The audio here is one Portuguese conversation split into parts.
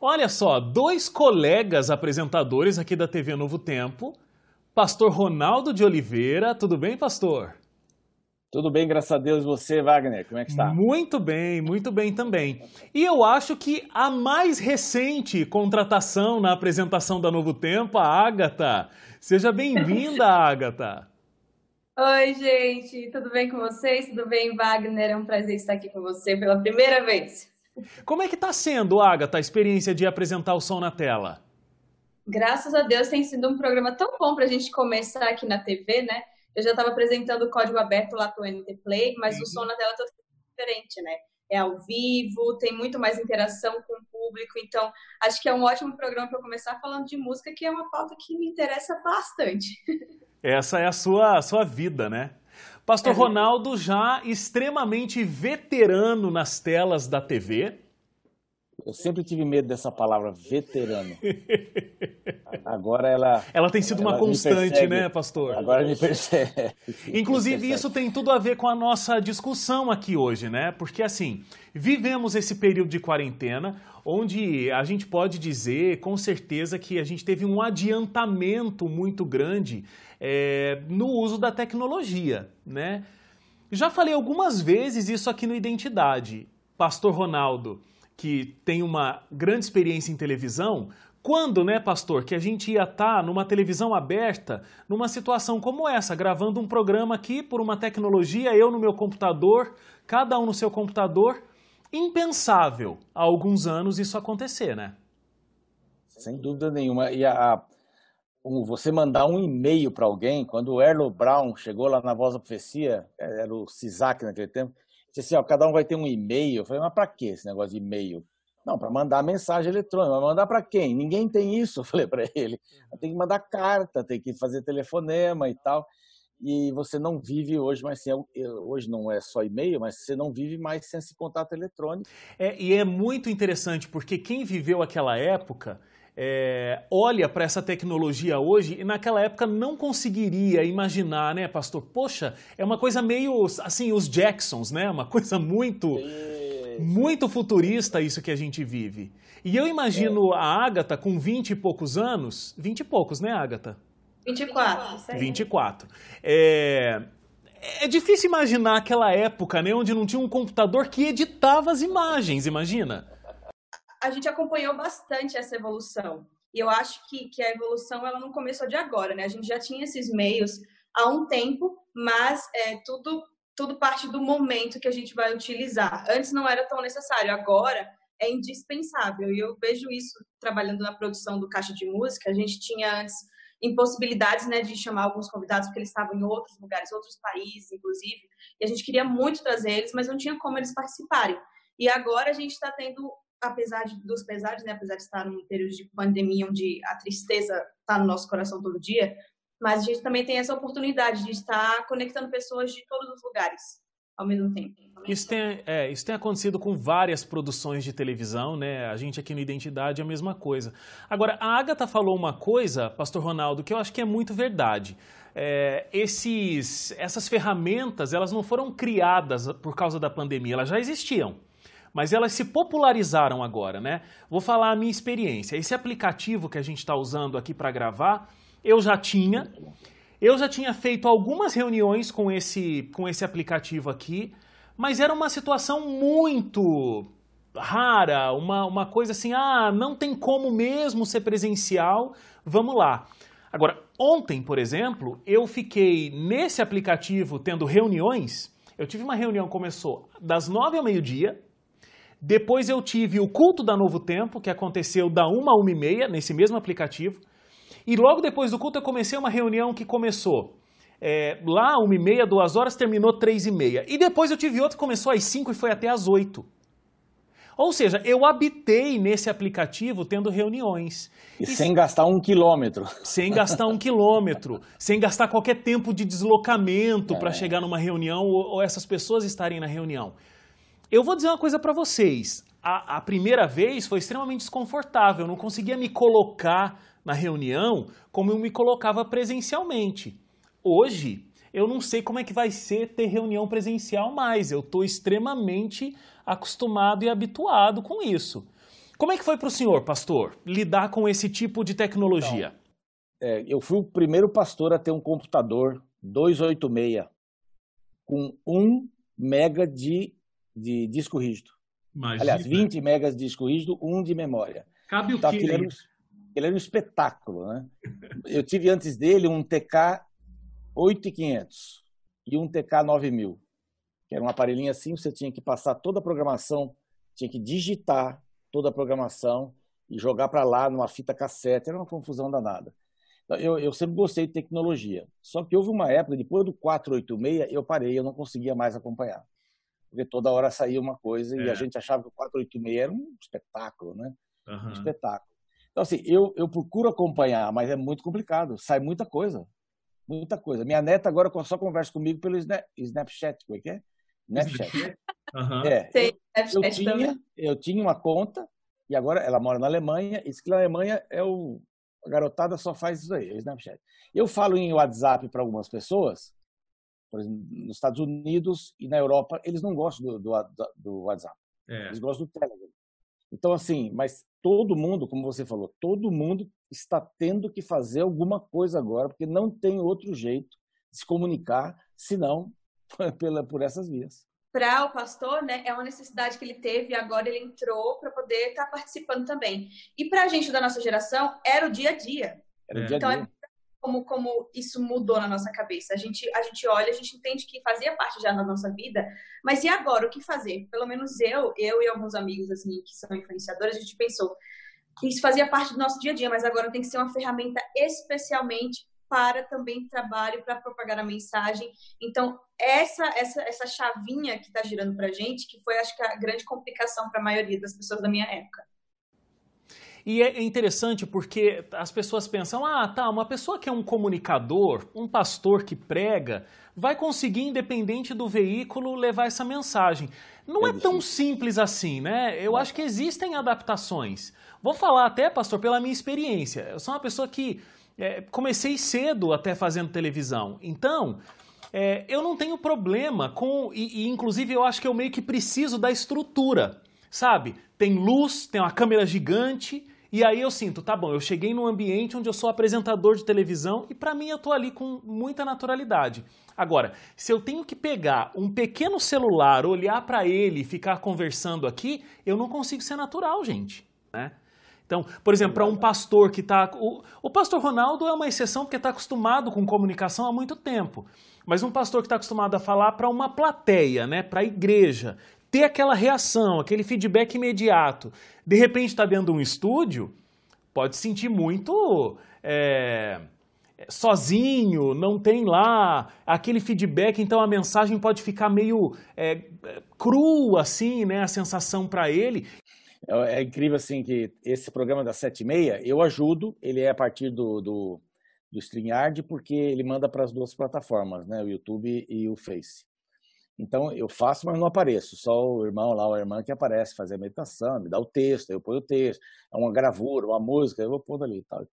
Olha só, dois colegas apresentadores aqui da TV Novo Tempo, Pastor Ronaldo de Oliveira. Tudo bem, pastor? Tudo bem, graças a Deus. Você, Wagner, como é que está? Muito bem, muito bem também. E eu acho que a mais recente contratação na apresentação da Novo Tempo, a Ágata. Seja bem-vinda, Ágata. Oi, gente, tudo bem com vocês? Tudo bem, Wagner? É um prazer estar aqui com você pela primeira vez. Como é que está sendo, Agatha, a experiência de apresentar o som na tela? Graças a Deus tem sido um programa tão bom para a gente começar aqui na TV, né? Eu já estava apresentando o código aberto lá para o NT Play, mas uhum. o som na tela é totalmente diferente, né? É ao vivo, tem muito mais interação com o público, então acho que é um ótimo programa para começar falando de música, que é uma pauta que me interessa bastante. Essa é a sua, a sua vida, né? Pastor é. Ronaldo já extremamente veterano nas telas da TV. Eu sempre tive medo dessa palavra, veterano. Agora ela. Ela tem sido ela uma constante, né, pastor? Agora me percebe. Inclusive, me percebe. isso tem tudo a ver com a nossa discussão aqui hoje, né? Porque, assim, vivemos esse período de quarentena onde a gente pode dizer com certeza que a gente teve um adiantamento muito grande é, no uso da tecnologia, né? Já falei algumas vezes isso aqui no Identidade. Pastor Ronaldo, que tem uma grande experiência em televisão, quando, né, pastor, que a gente ia estar tá numa televisão aberta, numa situação como essa, gravando um programa aqui por uma tecnologia, eu no meu computador, cada um no seu computador, impensável há alguns anos isso acontecer, né? Sem dúvida nenhuma. E a, um, você mandar um e-mail para alguém, quando o Erlo Brown chegou lá na Voz da Profecia, era o CISAC naquele tempo, disse assim, ó, cada um vai ter um e-mail. Eu falei, mas para que esse negócio de e-mail? Não, para mandar mensagem eletrônica. Mas mandar para quem? Ninguém tem isso, eu falei para ele. Tem que mandar carta, tem que fazer telefonema e tal. E você não vive hoje mais sem. Hoje não é só e-mail, mas você não vive mais sem esse contato eletrônico. É, e é muito interessante, porque quem viveu aquela época é, olha para essa tecnologia hoje e naquela época não conseguiria imaginar, né, pastor? Poxa, é uma coisa meio assim, os Jacksons, né? Uma coisa muito, muito futurista isso que a gente vive. E eu imagino é. a Ágata com 20 e poucos anos, 20 e poucos, né, Ágata? 24. 24. É, é difícil imaginar aquela época, né, onde não tinha um computador que editava as imagens, imagina a gente acompanhou bastante essa evolução. E eu acho que, que a evolução ela não começou de agora, né? A gente já tinha esses meios há um tempo, mas é, tudo, tudo parte do momento que a gente vai utilizar. Antes não era tão necessário, agora é indispensável. E eu vejo isso trabalhando na produção do Caixa de Música. A gente tinha antes impossibilidades né, de chamar alguns convidados, porque eles estavam em outros lugares, outros países, inclusive. E a gente queria muito trazer eles, mas não tinha como eles participarem. E agora a gente está tendo apesar de, dos pesares, né, apesar de estar num período de pandemia onde a tristeza está no nosso coração todo dia, mas a gente também tem essa oportunidade de estar conectando pessoas de todos os lugares ao mesmo tempo. Isso tem, é, isso tem acontecido com várias produções de televisão, né? A gente aqui no Identidade é a mesma coisa. Agora, a Agatha falou uma coisa, Pastor Ronaldo, que eu acho que é muito verdade. É, esses, essas ferramentas, elas não foram criadas por causa da pandemia, elas já existiam mas elas se popularizaram agora, né? Vou falar a minha experiência. Esse aplicativo que a gente está usando aqui para gravar, eu já tinha. Eu já tinha feito algumas reuniões com esse, com esse aplicativo aqui, mas era uma situação muito rara, uma, uma coisa assim, ah, não tem como mesmo ser presencial, vamos lá. Agora, ontem, por exemplo, eu fiquei nesse aplicativo tendo reuniões. Eu tive uma reunião começou das nove ao meio-dia, depois eu tive o culto da Novo Tempo, que aconteceu da 1 a 1 e meia, nesse mesmo aplicativo. E logo depois do culto eu comecei uma reunião que começou é, lá 1 e meia, 2 horas, terminou 3 e meia. E depois eu tive outra que começou às 5 e foi até às 8. Ou seja, eu habitei nesse aplicativo tendo reuniões. E, e sem gastar um quilômetro. Sem gastar um quilômetro. sem gastar qualquer tempo de deslocamento é. para chegar numa reunião ou, ou essas pessoas estarem na reunião. Eu vou dizer uma coisa para vocês. A, a, primeira vez foi extremamente desconfortável. Eu não conseguia me colocar na reunião como eu me colocava presencialmente. Hoje, eu não sei como é que vai ser ter reunião presencial mais. Eu estou extremamente acostumado e habituado com isso. Como é que foi para o senhor, pastor, lidar com esse tipo de tecnologia? Então, é, eu fui o primeiro pastor a ter um computador 286 com 1 mega de, de disco rígido. Imagina. Aliás, 20 megas de disco rígido, 1 de memória. Cabe o então, quê? Ele era, um, ele era um espetáculo, né? Eu tive antes dele um TK 8500 e um TK 9000, que era um aparelhinho assim, você tinha que passar toda a programação, tinha que digitar toda a programação e jogar para lá numa fita cassete, era uma confusão danada. Então, eu, eu, sempre gostei de tecnologia. Só que houve uma época, depois do 486, eu parei, eu não conseguia mais acompanhar. Porque toda hora saía uma coisa é. e a é. gente achava que o 486 era um espetáculo, né? Uhum. Um espetáculo. Então, assim, eu, eu procuro acompanhar, mas é muito complicado. Sai muita coisa. Muita coisa. Minha neta agora só conversa comigo pelo Snapchat. Como é que é? Snapchat. Uhum. É. eu, eu, tinha, eu tinha uma conta e agora ela mora na Alemanha. E diz que na Alemanha é o, a garotada só faz isso aí, é o Snapchat. Eu falo em WhatsApp para algumas pessoas, por exemplo, nos Estados Unidos e na Europa, eles não gostam do, do, do WhatsApp. É. Eles gostam do Telegram. Então, assim, mas todo mundo, como você falou, todo mundo está tendo que fazer alguma coisa agora, porque não tem outro jeito de se comunicar senão pela, por essas vias. Para o pastor, né, é uma necessidade que ele teve e agora ele entrou para poder estar tá participando também. E para a gente da nossa geração, era o dia a dia. Era o dia a então, dia. Então, é como, como isso mudou na nossa cabeça. A gente, a gente olha, a gente entende que fazia parte já da nossa vida, mas e agora? O que fazer? Pelo menos eu, eu e alguns amigos assim que são influenciadores, a gente pensou isso fazia parte do nosso dia a dia, mas agora tem que ser uma ferramenta especialmente para também trabalho, para propagar a mensagem. Então, essa essa, essa chavinha que está girando para a gente, que foi, acho que, a grande complicação para a maioria das pessoas da minha época. E é interessante porque as pessoas pensam: ah, tá, uma pessoa que é um comunicador, um pastor que prega, vai conseguir, independente do veículo, levar essa mensagem. Não é, é tão simples assim, né? Eu acho que existem adaptações. Vou falar até, pastor, pela minha experiência. Eu sou uma pessoa que é, comecei cedo até fazendo televisão. Então, é, eu não tenho problema com. E, e, inclusive, eu acho que eu meio que preciso da estrutura. Sabe? Tem luz, tem uma câmera gigante e aí eu sinto, tá bom, eu cheguei num ambiente onde eu sou apresentador de televisão e para mim eu tô ali com muita naturalidade. Agora, se eu tenho que pegar um pequeno celular, olhar para ele e ficar conversando aqui, eu não consigo ser natural, gente, né? Então, por exemplo, para um pastor que está. O, o, pastor Ronaldo é uma exceção porque está acostumado com comunicação há muito tempo. Mas um pastor que está acostumado a falar para uma plateia, né, para a igreja, ter aquela reação, aquele feedback imediato, de repente está dentro de um estúdio, pode sentir muito é, sozinho, não tem lá aquele feedback, então a mensagem pode ficar meio é, crua, assim, né, a sensação para ele. É, é, incrível, assim, que esse programa e meia, eu ajudo, ele é a partir do, do, do StreamYard, porque ele manda para as duas plataformas, né, o YouTube e o Face. Então eu faço, mas não apareço. Só o irmão lá, a irmã que aparece, fazer a meditação, me dá o texto, eu ponho o texto, é uma gravura, uma música, eu vou pondo ali tal.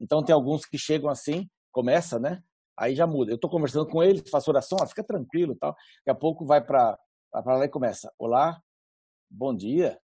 Então tem alguns que chegam assim, começa, né? Aí já muda. Eu estou conversando com ele, faço oração, ah, fica tranquilo, tal. Daqui a pouco vai para para lá e começa. Olá, bom dia.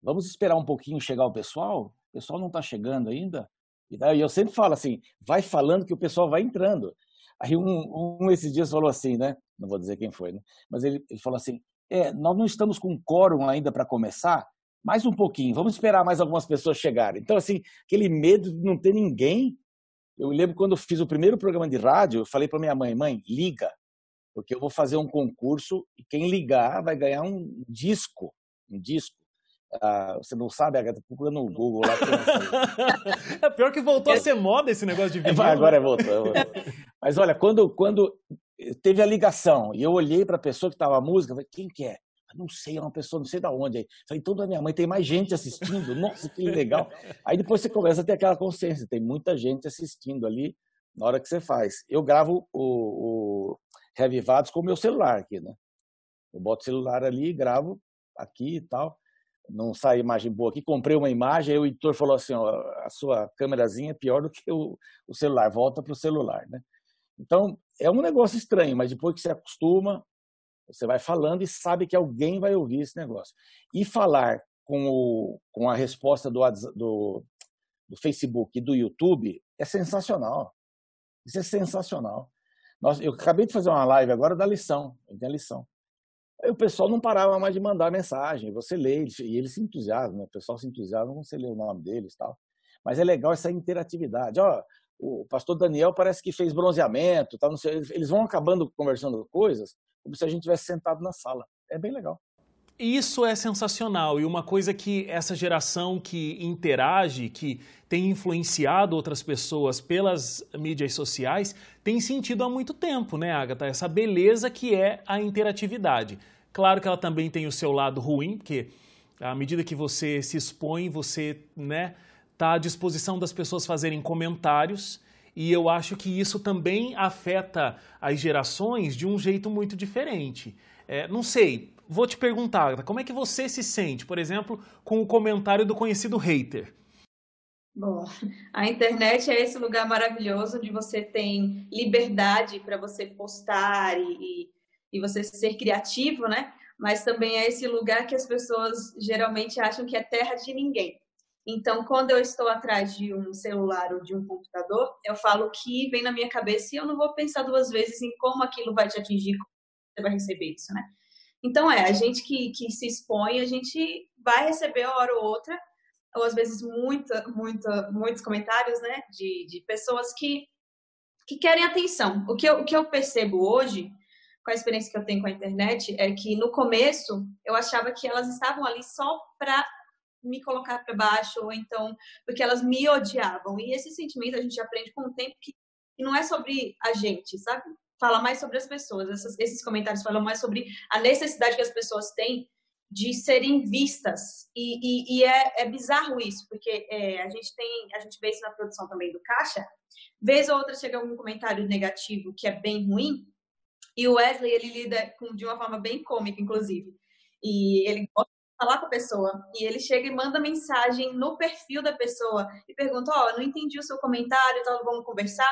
Vamos esperar um pouquinho chegar o pessoal. O pessoal não está chegando ainda. E daí eu sempre falo assim, vai falando que o pessoal vai entrando. Aí um, um esses dias falou assim, né? Não vou dizer quem foi, né? Mas ele, ele falou assim: é, nós não estamos com quórum ainda para começar, mais um pouquinho, vamos esperar mais algumas pessoas chegarem. Então, assim, aquele medo de não ter ninguém. Eu lembro quando eu fiz o primeiro programa de rádio, eu falei para minha mãe: mãe, liga, porque eu vou fazer um concurso e quem ligar vai ganhar um disco, um disco. Ah, você não sabe, Agatha, procura no Google lá. é pior que voltou a ser moda esse negócio de vídeo. Agora é voltou. Mas olha, quando, quando teve a ligação e eu olhei para a pessoa que estava a música, falei, quem que é? não sei, é uma pessoa, não sei de onde. Aí. Falei, então da minha mãe tem mais gente assistindo, nossa, que legal. Aí depois você começa a ter aquela consciência, tem muita gente assistindo ali na hora que você faz. Eu gravo o, o Revivados com o meu celular aqui, né? Eu boto o celular ali, gravo aqui e tal não sai imagem boa aqui. Comprei uma imagem, aí o editor falou assim: ó, a sua câmerazinha é pior do que o, o celular, volta para o celular. Né? Então, é um negócio estranho, mas depois que você acostuma, você vai falando e sabe que alguém vai ouvir esse negócio. E falar com, o, com a resposta do, do, do Facebook e do YouTube é sensacional. Isso é sensacional. Nós, eu acabei de fazer uma live agora da lição, da lição. Aí o pessoal não parava mais de mandar mensagem, você lê, e eles se entusiasmam, né? o pessoal se entusiasma quando você lê o nome deles tal. Mas é legal essa interatividade. Ó, o pastor Daniel parece que fez bronzeamento, tá, sei, eles vão acabando conversando coisas como se a gente tivesse sentado na sala. É bem legal. Isso é sensacional e uma coisa que essa geração que interage, que tem influenciado outras pessoas pelas mídias sociais, tem sentido há muito tempo, né, Agatha? Essa beleza que é a interatividade. Claro que ela também tem o seu lado ruim, porque à medida que você se expõe, você, né, está à disposição das pessoas fazerem comentários e eu acho que isso também afeta as gerações de um jeito muito diferente. É, não sei, vou te perguntar, como é que você se sente, por exemplo, com o comentário do conhecido hater? Bom, a internet é esse lugar maravilhoso onde você tem liberdade para você postar e, e, você ser criativo, né? Mas também é esse lugar que as pessoas geralmente acham que é terra de ninguém. Então, quando eu estou atrás de um celular ou de um computador, eu falo que vem na minha cabeça e eu não vou pensar duas vezes em como aquilo vai te atingir, como você vai receber isso, né? Então, é, a gente que, que se expõe, a gente vai receber uma hora ou outra, ou às vezes muita, muita, muitos comentários, né, de, de pessoas que, que querem atenção. O que, eu, o que eu percebo hoje, com a experiência que eu tenho com a internet, é que no começo eu achava que elas estavam ali só para me colocar para baixo, ou então porque elas me odiavam. E esse sentimento a gente aprende com o tempo que não é sobre a gente, sabe? Fala mais sobre as pessoas. Essas, esses comentários falam mais sobre a necessidade que as pessoas têm de serem vistas. E, e, e é, é, bizarro isso, porque é, a gente tem, a gente vê isso na produção também do Caixa. Vez ou outra chega algum comentário negativo que é bem ruim, e o Wesley ele lida com, de uma forma bem cômica, inclusive. E ele gosta falar com a pessoa e ele chega e manda mensagem no perfil da pessoa e pergunta: Ó, oh, não entendi o seu comentário, então vamos conversar.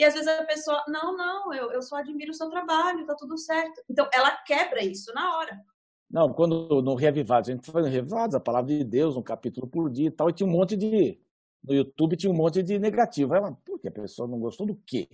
E às vezes a pessoa: Não, não, eu, eu só admiro o seu trabalho, tá tudo certo. Então ela quebra isso na hora. Não, quando no Reavivados, a gente foi no Reavivados, a palavra de Deus, um capítulo por dia e tal, e tinha um monte de. No YouTube tinha um monte de negativo. Aí, por que a pessoa não gostou do quê?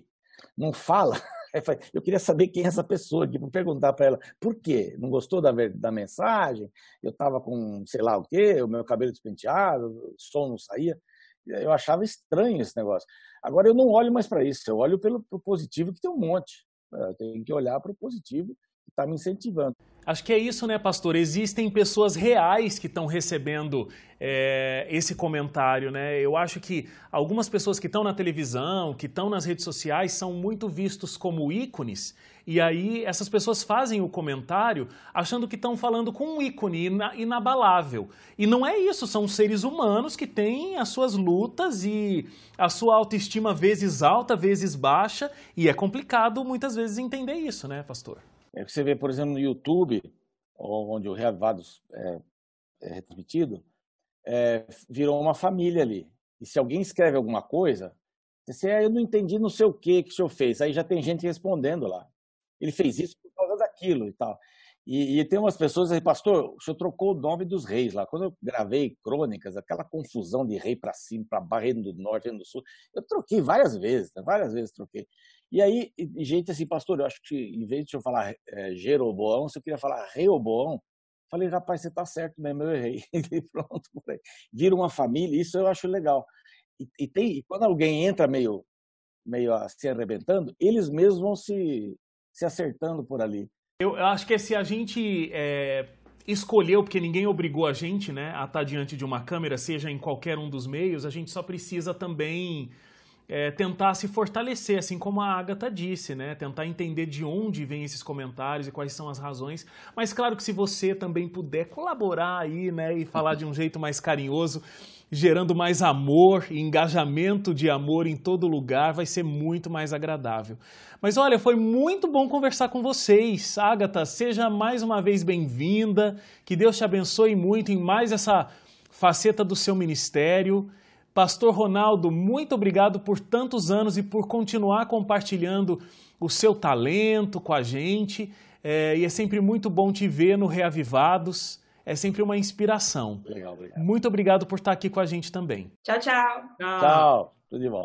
Não fala. Eu queria saber quem é essa pessoa aqui, para perguntar para ela por quê? Não gostou da, da mensagem? Eu estava com sei lá o quê, o meu cabelo despenteado, o som não saía. Eu achava estranho esse negócio. Agora eu não olho mais para isso, eu olho pelo positivo, que tem um monte. Eu tenho que olhar para o positivo que está me incentivando. Acho que é isso, né, pastor? Existem pessoas reais que estão recebendo é, esse comentário, né? Eu acho que algumas pessoas que estão na televisão, que estão nas redes sociais, são muito vistos como ícones. E aí essas pessoas fazem o comentário achando que estão falando com um ícone inabalável. E não é isso, são seres humanos que têm as suas lutas e a sua autoestima vezes alta, vezes baixa. E é complicado muitas vezes entender isso, né, pastor? É que você vê, por exemplo, no YouTube, onde o Reavivados é, é retransmitido, é, virou uma família ali. E se alguém escreve alguma coisa, você, ah, eu não entendi não sei o que que o senhor fez. Aí já tem gente respondendo lá. Ele fez isso por causa daquilo e tal. E, e, tem umas pessoas aí, pastor, o senhor trocou o nome dos reis lá. Quando eu gravei crônicas, aquela confusão de rei para cima, para baixo, do norte, do sul, eu troquei várias vezes, né? várias vezes troquei. E aí, gente assim, pastor, eu acho que em vez de eu falar é, Jeroboão, você queria falar Reoboão. Falei, rapaz, você tá certo mesmo, eu errei. E pronto, vira uma família, isso eu acho legal. E, e tem, quando alguém entra meio, meio se arrebentando, eles mesmos vão se, se acertando por ali. Eu, eu acho que se a gente é, escolheu, porque ninguém obrigou a gente né, a estar diante de uma câmera, seja em qualquer um dos meios, a gente só precisa também é, tentar se fortalecer, assim como a Agatha disse, né? Tentar entender de onde vêm esses comentários e quais são as razões. Mas claro que se você também puder colaborar aí, né, e falar de um jeito mais carinhoso, gerando mais amor e engajamento de amor em todo lugar, vai ser muito mais agradável. Mas olha, foi muito bom conversar com vocês. Agatha, seja mais uma vez bem-vinda. Que Deus te abençoe muito em mais essa faceta do seu ministério. Pastor Ronaldo, muito obrigado por tantos anos e por continuar compartilhando o seu talento com a gente. É, e é sempre muito bom te ver no Reavivados. é sempre uma inspiração. Legal, obrigado. Muito obrigado por estar aqui com a gente também. Tchau, tchau. Tchau, tudo de bom.